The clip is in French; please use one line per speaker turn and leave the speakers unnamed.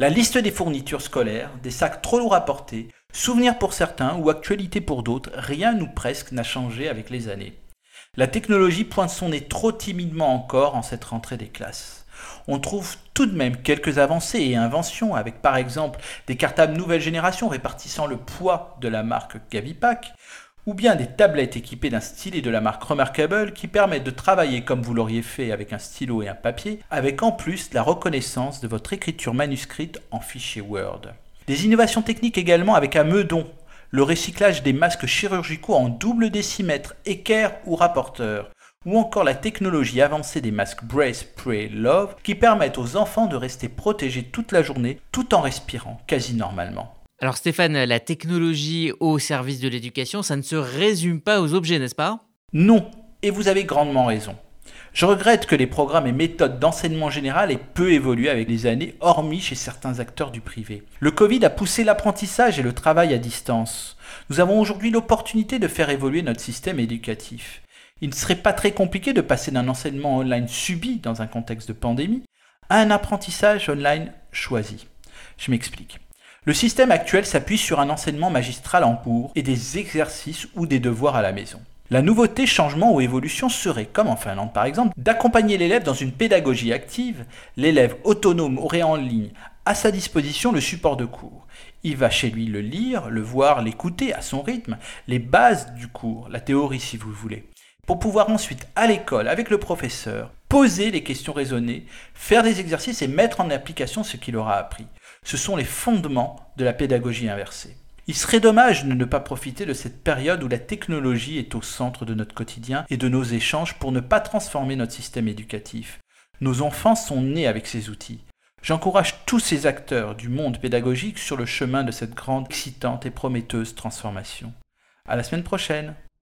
La liste des fournitures scolaires, des sacs trop lourds à porter, souvenirs pour certains ou actualité pour d'autres, rien ou presque n'a changé avec les années. La technologie pointe son nez trop timidement encore en cette rentrée des classes. On trouve tout de même quelques avancées et inventions avec par exemple des cartables nouvelle génération répartissant le poids de la marque Gavipack ou bien des tablettes équipées d'un stylet de la marque Remarkable qui permettent de travailler comme vous l'auriez fait avec un stylo et un papier, avec en plus la reconnaissance de votre écriture manuscrite en fichier Word. Des innovations techniques également avec un meudon, le recyclage des masques chirurgicaux en double décimètre, équerre ou rapporteur, ou encore la technologie avancée des masques Brace, Pray, Love qui permettent aux enfants de rester protégés toute la journée tout en respirant quasi normalement.
Alors Stéphane, la technologie au service de l'éducation, ça ne se résume pas aux objets, n'est-ce pas?
Non, et vous avez grandement raison. Je regrette que les programmes et méthodes d'enseignement général aient peu évolué avec les années, hormis chez certains acteurs du privé. Le Covid a poussé l'apprentissage et le travail à distance. Nous avons aujourd'hui l'opportunité de faire évoluer notre système éducatif. Il ne serait pas très compliqué de passer d'un enseignement online subi dans un contexte de pandémie à un apprentissage online choisi. Je m'explique. Le système actuel s'appuie sur un enseignement magistral en cours et des exercices ou des devoirs à la maison. La nouveauté, changement ou évolution serait, comme en Finlande par exemple, d'accompagner l'élève dans une pédagogie active. L'élève autonome aurait en ligne à sa disposition le support de cours. Il va chez lui le lire, le voir, l'écouter à son rythme, les bases du cours, la théorie si vous voulez, pour pouvoir ensuite à l'école avec le professeur poser les questions raisonnées, faire des exercices et mettre en application ce qu'il aura appris. Ce sont les fondements de la pédagogie inversée. Il serait dommage de ne pas profiter de cette période où la technologie est au centre de notre quotidien et de nos échanges pour ne pas transformer notre système éducatif. Nos enfants sont nés avec ces outils. J'encourage tous ces acteurs du monde pédagogique sur le chemin de cette grande, excitante et prometteuse transformation. À la semaine prochaine!